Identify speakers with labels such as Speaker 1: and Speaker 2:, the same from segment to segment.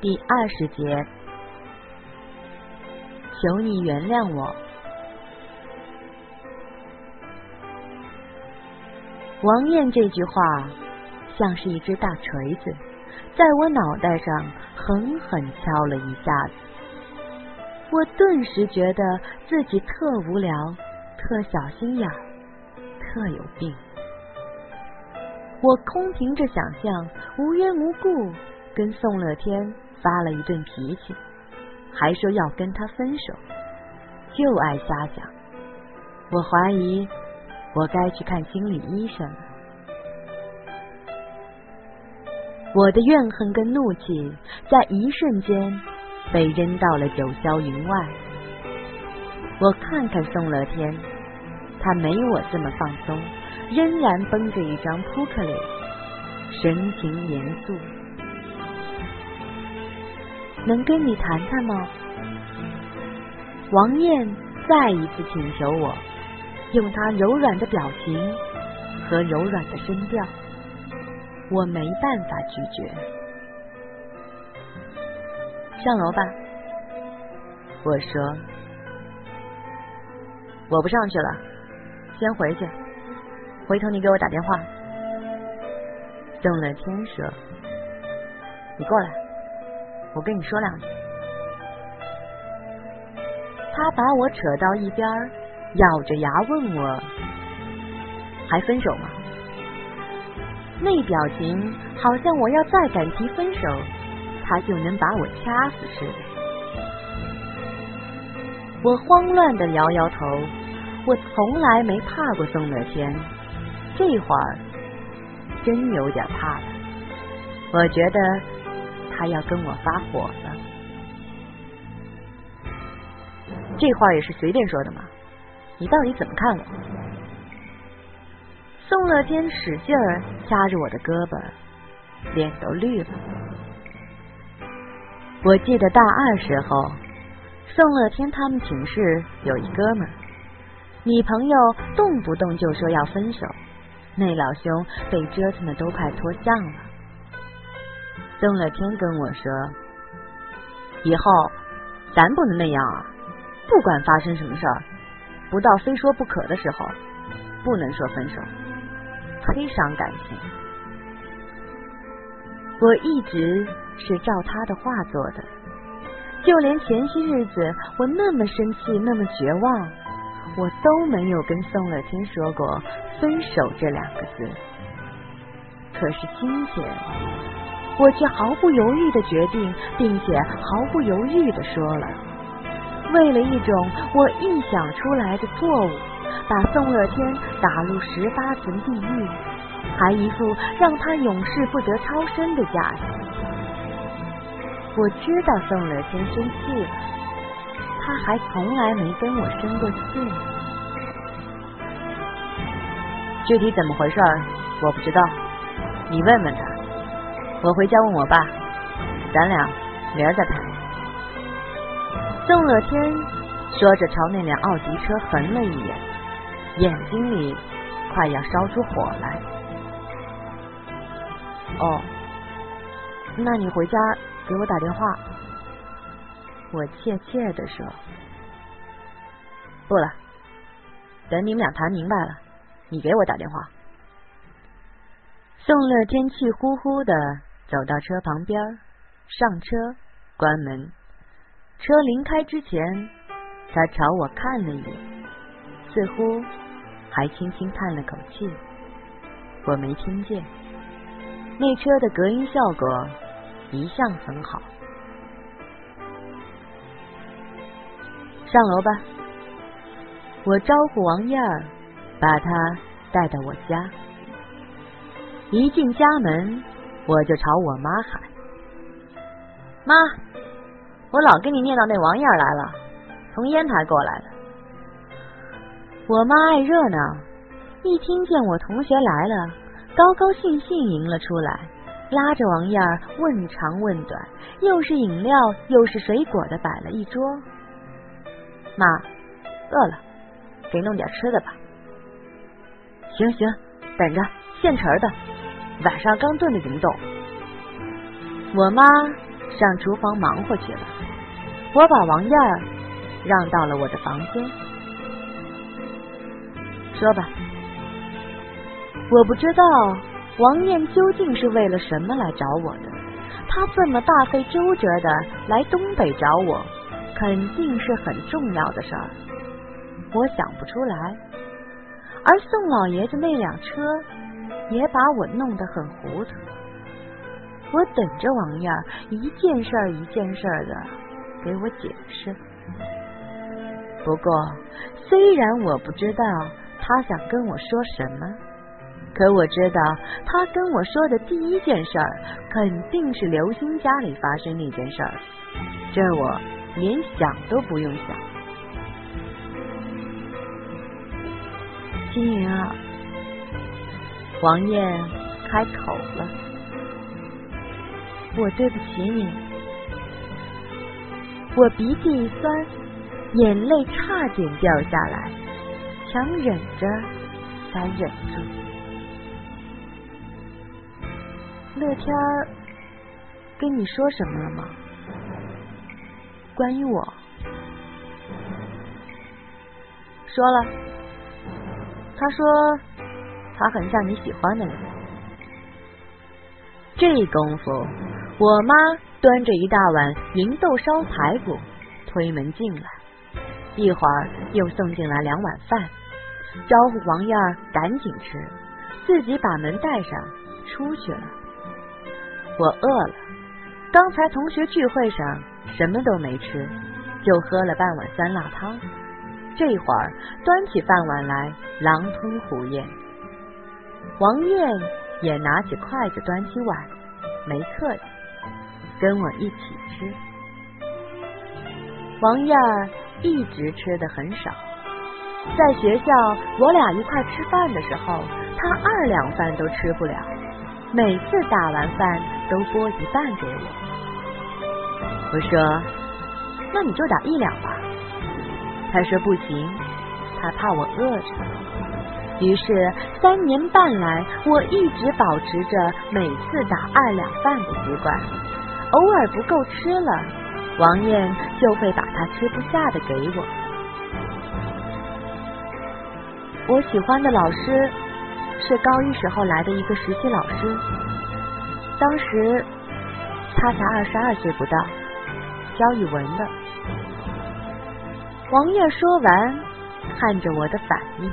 Speaker 1: 第二十节，求你原谅我。王艳这句话像是一只大锤子，在我脑袋上狠狠敲了一下子。我顿时觉得自己特无聊、特小心眼、特有病。我空凭着想象，无缘无故跟宋乐天。发了一顿脾气，还说要跟他分手，就爱瞎讲。我怀疑我该去看心理医生了。我的怨恨跟怒气在一瞬间被扔到了九霄云外。我看看宋乐天，他没我这么放松，仍然绷着一张扑克脸，神情严肃。能跟你谈谈吗？王艳再一次请求我，用她柔软的表情和柔软的声调，我没办法拒绝。上楼吧，我说，我不上去了，先回去，回头你给我打电话。邓乐天说，你过来。我跟你说两句。他把我扯到一边，咬着牙问我：“还分手吗？”那表情好像我要再敢提分手，他就能把我掐死似的。我慌乱的摇摇头，我从来没怕过宋乐天，这会儿真有点怕了。我觉得。他要跟我发火了，这话也是随便说的吗？你到底怎么看我？宋乐天使劲儿掐着我的胳膊，脸都绿了。我记得大二时候，宋乐天他们寝室有一哥们，女朋友动不动就说要分手，那老兄被折腾的都快脱相了。宋乐天跟我说：“以后咱不能那样啊！不管发生什么事儿，不到非说不可的时候，不能说分手，忒伤感情。”我一直是照他的话做的，就连前些日子我那么生气、那么绝望，我都没有跟宋乐天说过分手这两个字。可是今天。我却毫不犹豫的决定，并且毫不犹豫的说了。为了一种我臆想出来的错误，把宋乐天打入十八层地狱，还一副让他永世不得超生的架势。我知道宋乐天生气了，他还从来没跟我生过气。具体怎么回事我不知道，你问问他。我回家问我爸，咱俩明儿再谈。宋乐天说着，朝那辆奥迪车横了一眼，眼睛里快要烧出火来。哦，那你回家给我打电话。我怯怯的说。不了，等你们俩谈明白了，你给我打电话。宋乐天气呼呼的。走到车旁边，上车，关门。车临开之前，他朝我看了一眼，似乎还轻轻叹了口气。我没听见。那车的隔音效果一向很好。上楼吧。我招呼王燕儿，把她带到我家。一进家门。我就朝我妈喊：“妈，我老跟你念叨那王燕来了，从烟台过来的。”我妈爱热闹，一听见我同学来了，高高兴兴迎了出来，拉着王燕问长问短，又是饮料又是水果的摆了一桌。妈，饿了，给弄点吃的吧。行行，等着，现成的。晚上刚炖的，芸豆？我妈上厨房忙活去了。我把王燕儿让到了我的房间。说吧，我不知道王燕究竟是为了什么来找我的。她这么大费周折的来东北找我，肯定是很重要的事儿。我想不出来。而宋老爷子那辆车也把我弄得很糊涂。我等着王燕一件事儿一件事儿的给我解释。不过，虽然我不知道他想跟我说什么，可我知道他跟我说的第一件事儿肯定是刘星家里发生那件事儿，这我连想都不用想。金云啊，王艳开口了，我对不起你，我鼻涕一酸，眼泪差点掉下来，强忍着才忍住。乐天儿跟你说什么了吗？关于我，说了。他说：“他很像你喜欢的人。”这功夫，我妈端着一大碗芸豆烧排骨推门进来，一会儿又送进来两碗饭，招呼王燕儿赶紧吃，自己把门带上出去了。我饿了，刚才同学聚会上什么都没吃，就喝了半碗酸辣汤。这会儿端起饭碗来，狼吞虎咽。王燕也拿起筷子，端起碗，没客气，跟我一起吃。王燕儿一直吃的很少，在学校我俩一块吃饭的时候，她二两饭都吃不了，每次打完饭都拨一半给我。我说：“那你就打一两吧。”他说不行，他怕我饿着。于是三年半来，我一直保持着每次打二两饭的习惯。偶尔不够吃了，王艳就会把他吃不下的给我。我喜欢的老师是高一时候来的一个实习老师，当时他才二十二岁不到，教语文的。王爷说完，看着我的反应，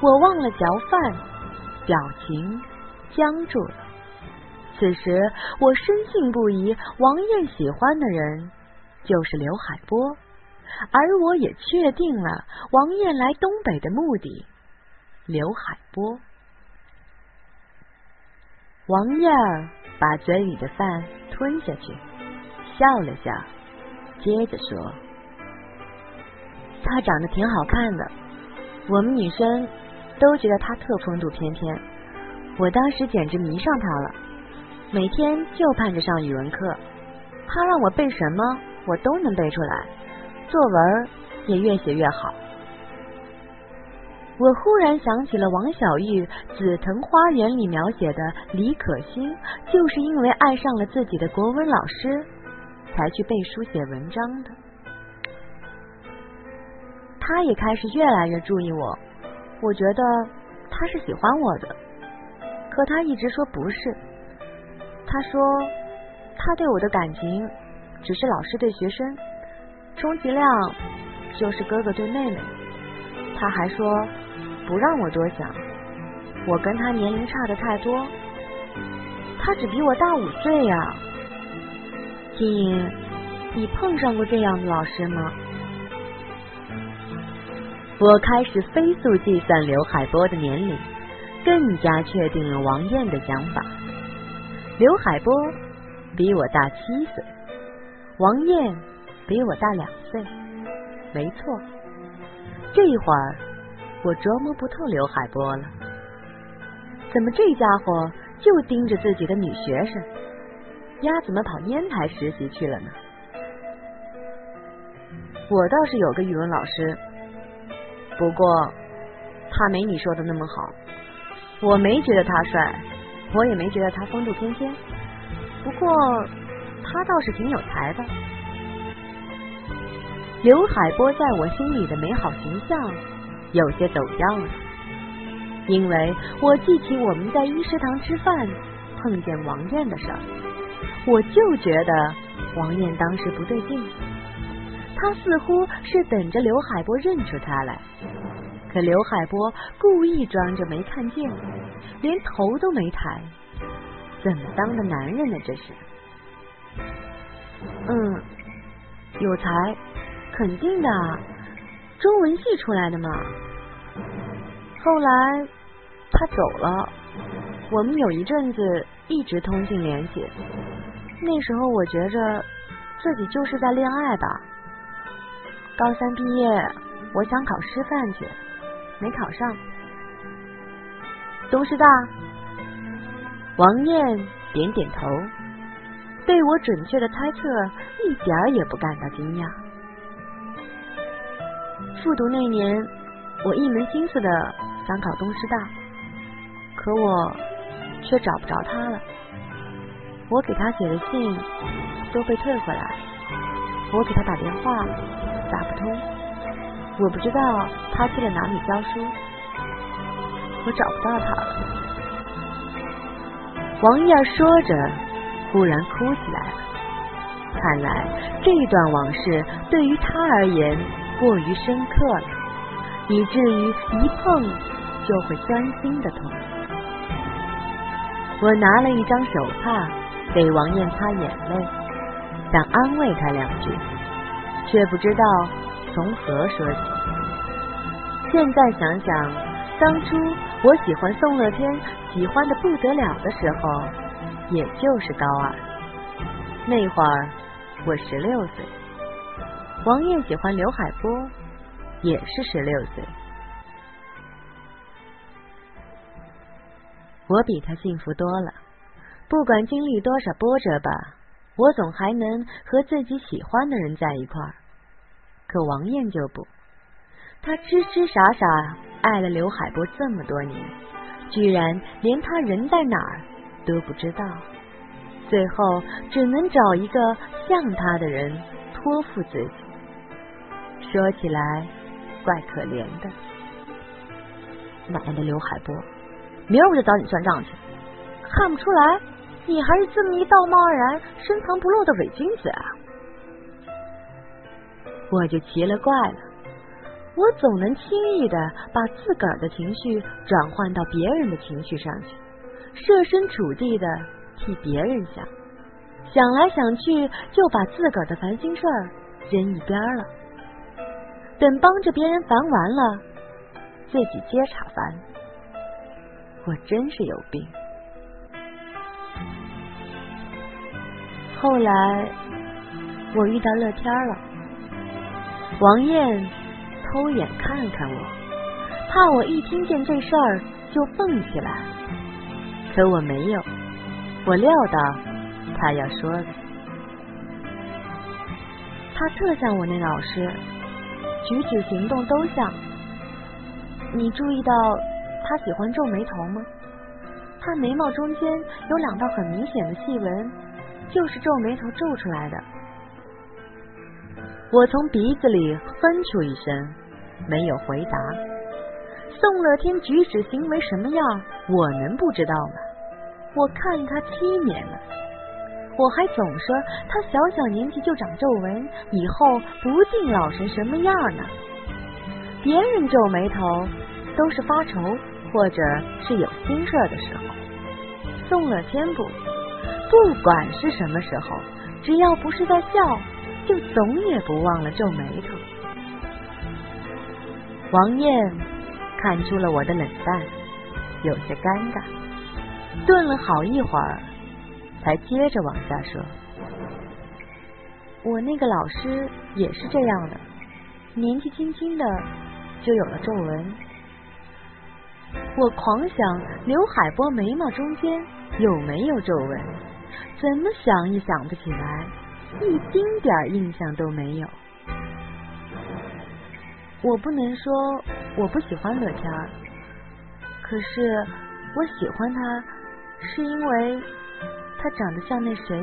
Speaker 1: 我忘了嚼饭，表情僵住了。此时，我深信不疑，王艳喜欢的人就是刘海波，而我也确定了王艳来东北的目的——刘海波。王燕儿把嘴里的饭吞下去，笑了笑，接着说。他长得挺好看的，我们女生都觉得他特风度翩翩。我当时简直迷上他了，每天就盼着上语文课。他让我背什么，我都能背出来，作文也越写越好。我忽然想起了王小玉《紫藤花园》里描写的李可欣，就是因为爱上了自己的国文老师，才去背书写文章的。他也开始越来越注意我，我觉得他是喜欢我的，可他一直说不是。他说他对我的感情只是老师对学生，充其量就是哥哥对妹妹。他还说不让我多想，我跟他年龄差的太多，他只比我大五岁呀。金莹，你碰上过这样的老师吗？我开始飞速计算刘海波的年龄，更加确定了王艳的想法。刘海波比我大七岁，王艳比我大两岁，没错。这一会儿我琢磨不透刘海波了，怎么这家伙就盯着自己的女学生？丫怎么跑烟台实习去了呢？我倒是有个语文老师。不过，他没你说的那么好。我没觉得他帅，我也没觉得他风度翩翩。不过，他倒是挺有才的。刘海波在我心里的美好形象有些走样了，因为我记起我们在一食堂吃饭碰见王艳的事儿，我就觉得王艳当时不对劲。他似乎是等着刘海波认出他来，可刘海波故意装着没看见，连头都没抬。怎么当的男人呢？这是？嗯，有才，肯定的，中文系出来的嘛。后来他走了，我们有一阵子一直通信联系。那时候我觉着自己就是在恋爱吧。高三毕业，我想考师范去，没考上。东师大，王艳点点头，对我准确的猜测一点儿也不感到惊讶。复读那年，我一门心思的想考东师大，可我却找不着他了。我给他写的信都被退回来，我给他打电话。打不通，我不知道他去了哪里教书，我找不到他了。王燕说着，忽然哭起来了。看来这段往事对于他而言过于深刻了，以至于一碰就会钻心的痛。我拿了一张手帕给王艳擦眼泪，想安慰她两句。却不知道从何说起。现在想想，当初我喜欢宋乐天，喜欢的不得了的时候，也就是高二。那会儿我十六岁。王艳喜欢刘海波，也是十六岁。我比他幸福多了，不管经历多少波折吧。我总还能和自己喜欢的人在一块儿，可王艳就不，她痴痴傻傻爱了刘海波这么多年，居然连他人在哪儿都不知道，最后只能找一个像他的人托付自己。说起来怪可怜的，奶奶的刘海波，明儿我就找你算账去，看不出来。你还是这么一道貌岸然、深藏不露的伪君子啊！我就奇了怪了，我总能轻易的把自个儿的情绪转换到别人的情绪上去，设身处地的替别人想，想来想去就把自个儿的烦心事儿扔一边了，等帮着别人烦完了，自己接茬烦，我真是有病。后来我遇到乐天了，王艳偷眼看看我，怕我一听见这事儿就蹦起来，可我没有，我料到他要说的。他特像我那老师，举止行动都像。你注意到他喜欢皱眉头吗？他眉毛中间有两道很明显的细纹。就是皱眉头皱出来的。我从鼻子里哼出一声，没有回答。宋乐天举止行为什么样，我能不知道吗？我看他七年了，我还总说他小小年纪就长皱纹，以后不定老成什么样呢。别人皱眉头都是发愁或者是有心事的时候，宋乐天不。不管是什么时候，只要不是在笑，就总也不忘了皱眉头。王艳看出了我的冷淡，有些尴尬，顿了好一会儿，才接着往下说：“我那个老师也是这样的，年纪轻轻的就有了皱纹。我狂想刘海波眉毛中间有没有皱纹。”怎么想也想不起来，一丁点儿印象都没有。我不能说我不喜欢乐天儿，可是我喜欢他，是因为他长得像那谁，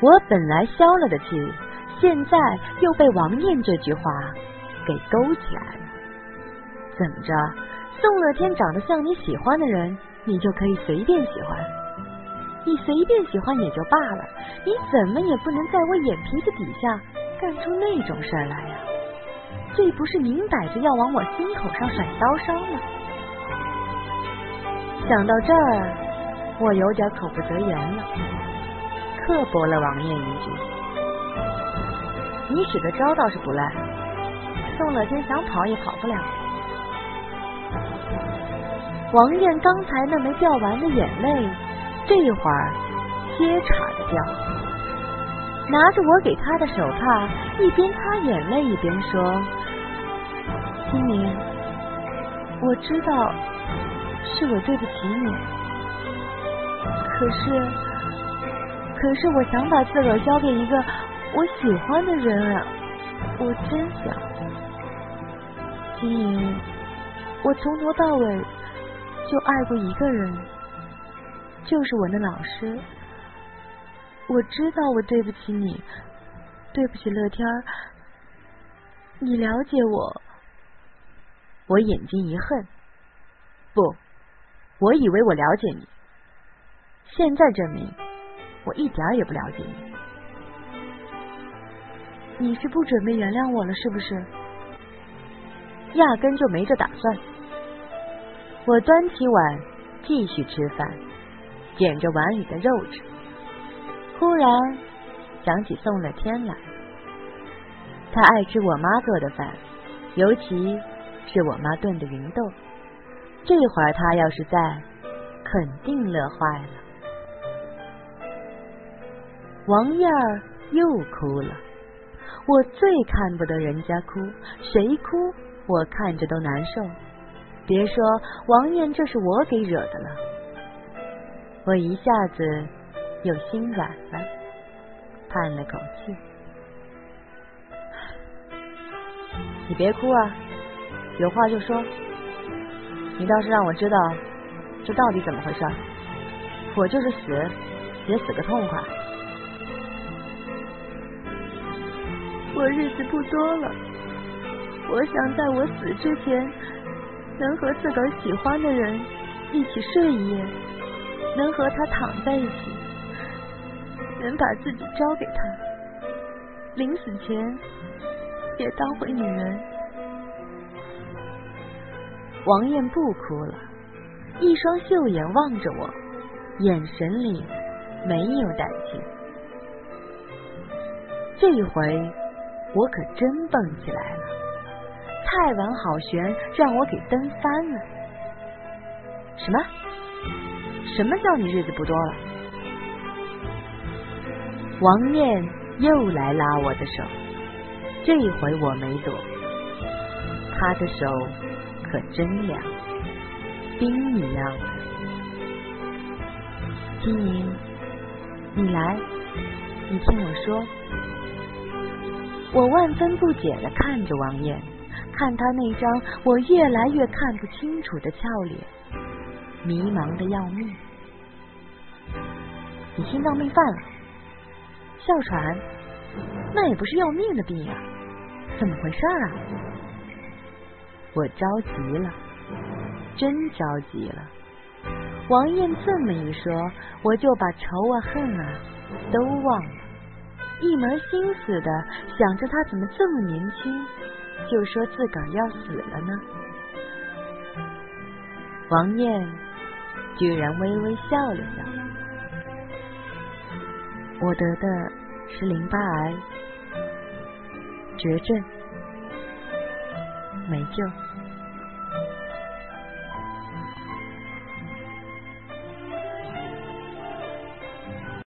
Speaker 1: 我本来消了的气，现在又被王念这句话给勾起来了。怎么着？宋乐天长得像你喜欢的人，你就可以随便喜欢？你随便喜欢也就罢了，你怎么也不能在我眼皮子底下干出那种事儿来呀？这不是明摆着要往我心口上甩刀伤吗？想到这儿，我有点口不择言了，刻薄了王爷一句：“你使的招倒是不赖，宋乐天想跑也跑不了。”王艳刚才那没掉完的眼泪，这会儿接茬的掉，拿着我给她的手帕，一边擦眼泪一边说：“金明，我知道是我对不起你，可是，可是我想把自个儿交给一个我喜欢的人啊，我真想，金明，我从头到尾。”就爱过一个人，就是我那老师。我知道我对不起你，对不起乐天儿。你了解我？我眼睛一恨，不，我以为我了解你，现在证明我一点也不了解你。你是不准备原谅我了，是不是？压根就没这打算。我端起碗继续吃饭，捡着碗里的肉吃。忽然想起宋乐天来，他爱吃我妈做的饭，尤其是我妈炖的芸豆。这会儿他要是在，肯定乐坏了。王燕儿又哭了，我最看不得人家哭，谁哭我看着都难受。别说王艳，这是我给惹的了。我一下子又心软了，叹了口气。你别哭啊，有话就说。你倒是让我知道这到底怎么回事。我就是死，也死个痛快。我日子不多了，我想在我死之前。能和自个儿喜欢的人一起睡一夜，能和他躺在一起，能把自己交给他，临死前也当回女人。王艳不哭了，一双秀眼望着我，眼神里没有胆怯。这一回，我可真蹦起来了。菜碗好悬，让我给蹬翻了。什么？什么叫你日子不多了？王念又来拉我的手，这一回我没躲，他的手可真凉，冰一样的。金莹，你来，你听我说。我万分不解的看着王艳。看他那张我越来越看不清楚的俏脸，迷茫的要命。你心脏病犯了，哮喘，那也不是要命的病呀，怎么回事儿啊？我着急了，真着急了。王艳这么一说，我就把仇啊恨啊都忘了，一门心思的想着他怎么这么年轻。就说自个儿要死了呢。王艳居然微微笑了笑。我得的是淋巴癌，绝症，没救。